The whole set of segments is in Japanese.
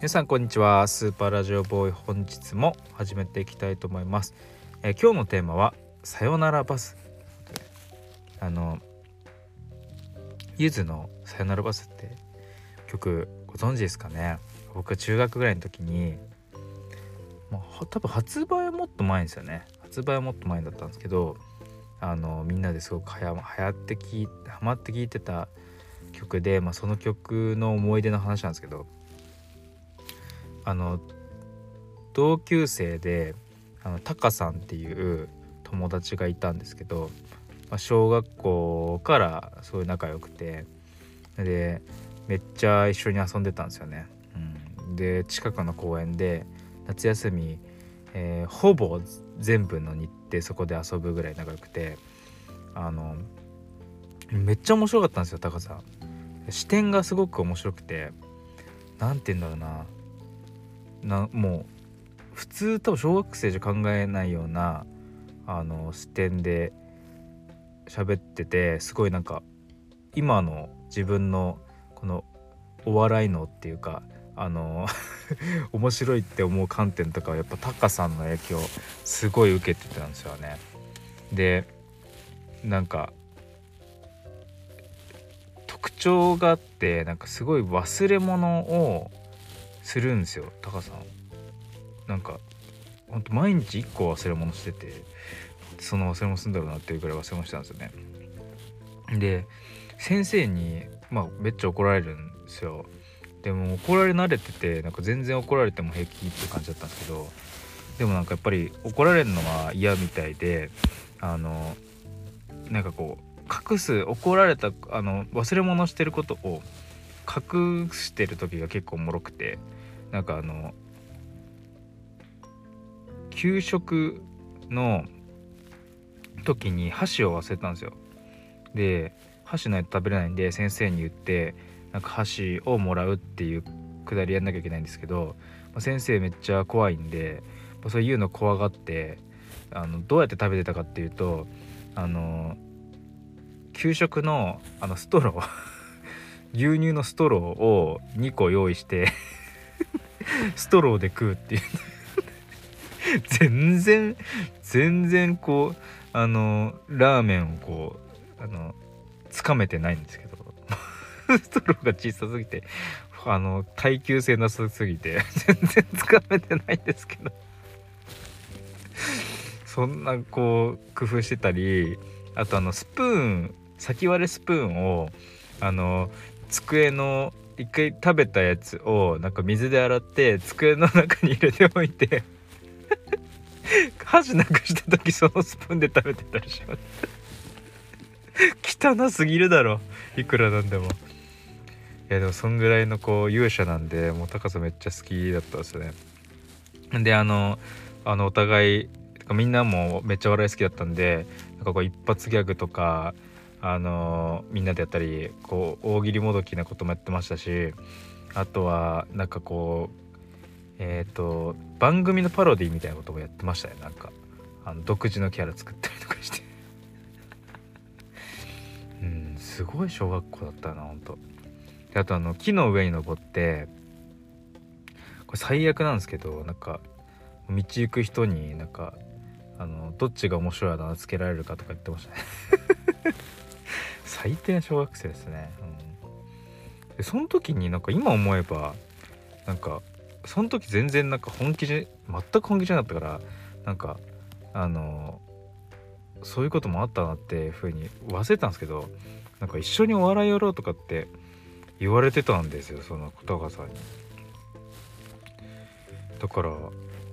皆さんこんにちは。スーパーラジオボーイ本日も始めていきたいと思います、え今日のテーマはさよならバス。あのゆずのさよならバスって曲ご存知ですかね？僕は中学ぐらいの時にまあ多分発売はもっと前ですよね。発売はもっと前だったんですけどあのみんなですごくはや流行ってきハマって聴いてた曲で、まあ、その曲の思い出の話なんですけどあの同級生であのタカさんっていう友達がいたんですけど、まあ、小学校からすごい仲良くてでめっちゃ一緒に遊んでたんですよね。うん、で近くの公園で夏休み、えーほぼ全部の日程そこで遊ぶぐらい仲良くてあのめっちゃ面白かったんですよタカさん。視点がすごく面白くて何て言うんだろうななもう普通多分小学生じゃ考えないようなあの視点で喋っててすごいなんか今の自分のこのお笑いのっていうかあの 面白いって思う観点とかはやっぱタカさんの影響すごい受けてたんですよね。でなんか特徴があってなんかすごい忘れ物をするんですよタカさん。なんかほんと毎日1個忘れ物しててその忘れ物するんだろうなっていうぐらい忘れ物したんですよね。で先生にまあめっちゃ怒られるんですよ。でも怒られ慣れててなんか全然怒られても平気って感じだったんですけどでもなんかやっぱり怒られるのは嫌みたいであのなんかこう隠す怒られたあの忘れ物してることを隠してる時が結構おもろくてなんかあの給食の時に箸を忘れたんですよ。で箸ないと食べれないんで先生に言ってなんか箸をもらうっていうくだりやんなきゃいけないんですけど、まあ、先生めっちゃ怖いんで、ま、そういうの怖がってあのどうやって食べてたかっていうとあの給食のあのストロー牛乳のストローを2個用意してストローで食うっていう。全然全然こうあのラーメンをこうあのつかめてないんですけど。ストローが小さすぎてあの耐久性なさすぎて全然つかめてないんですけど。そんなこう工夫してたりあとあのスプーン先割れスプーンをあの机の一回食べたやつをなんか水で洗って机の中に入れておいて 箸なくした時そのスプーンで食べてたりします。汚すぎるだろ。いくらなんでも。いやでもそんぐらいのこう勇者なんでもう高さめっちゃ好きだったんですよね。であのあのお互いみんなもめっちゃ笑い好きだったんでなんかこう一発ギャグとかあのみんなでやったりこう大喜利もどきなこともやってましたしあとはなんかこうえっ、と番組のパロディみたいなこともやってましたねなんかあの独自のキャラ作ったりとかして。うんすごい小学校だったなほんと。であとあの木の上に登ってこれ最悪なんですけどなんか道行く人になんかあのどっちが面白いあだ名つけられるかとか言ってましたね。最低な小学生ですね、うん、でその時になんか今思えばなんかその時全然なんか本気じ全く本気じゃなかったからなんかあのそういうこともあったなっていうふうに忘れたんですけどなんか一緒にお笑いやろうとかって言われてたんですよその小高さんに。だから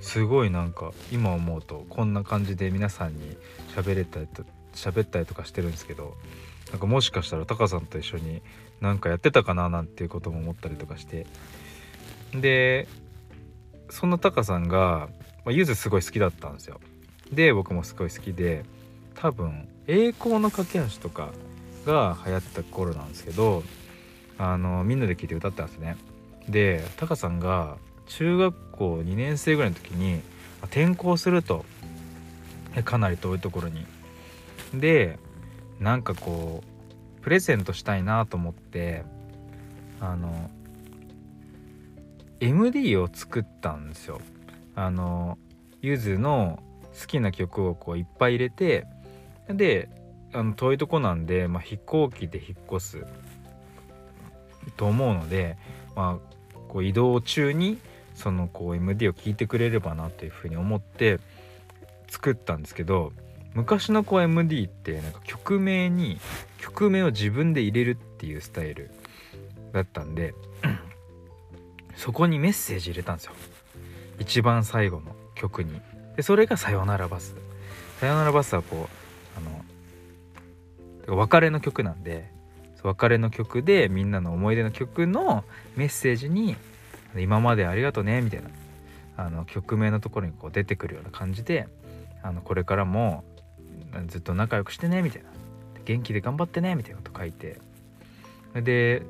すごいなんか今思うとこんな感じで皆さんに喋れたりと喋ったりとかしてるんですけどなんかもしかしたらタカさんと一緒になんかやってたかななんていうことも思ったりとかして。でそんなタカさんが、まあ、ゆずすごい好きだったんですよ。で僕もすごい好きで多分「栄光の架け橋」とかが流行った頃なんですけどあのみんなで聴いて歌ったんですね。でタカさんが中学校2年生ぐらいの時に転校するとかなり遠いところに。でなんかこうプレゼントしたいなと思ってあの MD を作ったんですよ。あのゆずの好きな曲をこういっぱい入れてであの遠いとこなんで、まあ、飛行機で引っ越すと思うので、まあ、こう移動中にそのこう MD を聴いてくれればなというふうに思って作ったんですけど昔のこう MD ってなんか曲名に曲名を自分で入れるっていうスタイルだったんで そこにメッセージ入れたんですよ。一番最後の曲に。でそれが「さよならバス」「さよならバス」はこうあの別れの曲なんで別れの曲でみんなの思い出の曲のメッセージに「今までありがとね」みたいなあの曲名のところにこう出てくるような感じであのこれからもずっと仲良くしてねみたいな。元気で頑張ってねみたいなこと書いて。で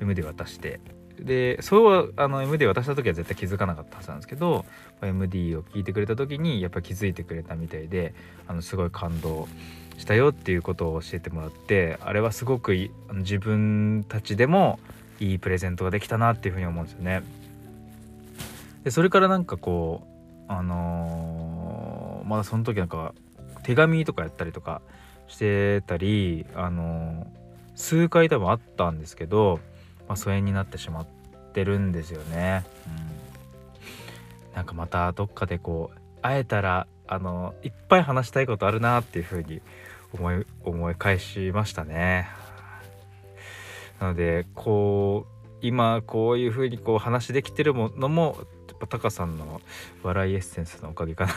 M で渡して。でそうあの MD 渡した時は絶対気づかなかったはずなんですけど MD を聞いてくれた時にやっぱ気づいてくれたみたいであのすごい感動したよっていうことを教えてもらってあれはすごく自分たちでもいいプレゼントができたなっていうふうに思うんですよね。でそれからなんかこうあのー、まだその時なんか手紙とかやったりとかしてたりあの、数回多分あったんですけどまあ、疎遠になってしまってるんですよね。うん、なんかまたどっかでこう会えたらあのいっぱい話したいことあるなっていうふうに思い思い返しましたね。なのでこう今こういうふうにこう話できてるものもやっぱタカさんの笑いエッセンスのおかげかな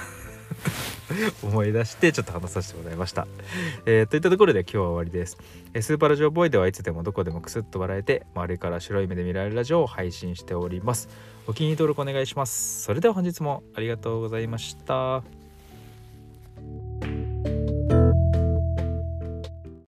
思い出してちょっと話させてもらいました。えー、といったところで今日は終わりです。えスーパーラジオボーイではいつでもどこでもクスッと笑えて周りから白い目で見られるラジオを配信しております。お気に入り登録お願いします。それでは本日もありがとうございました。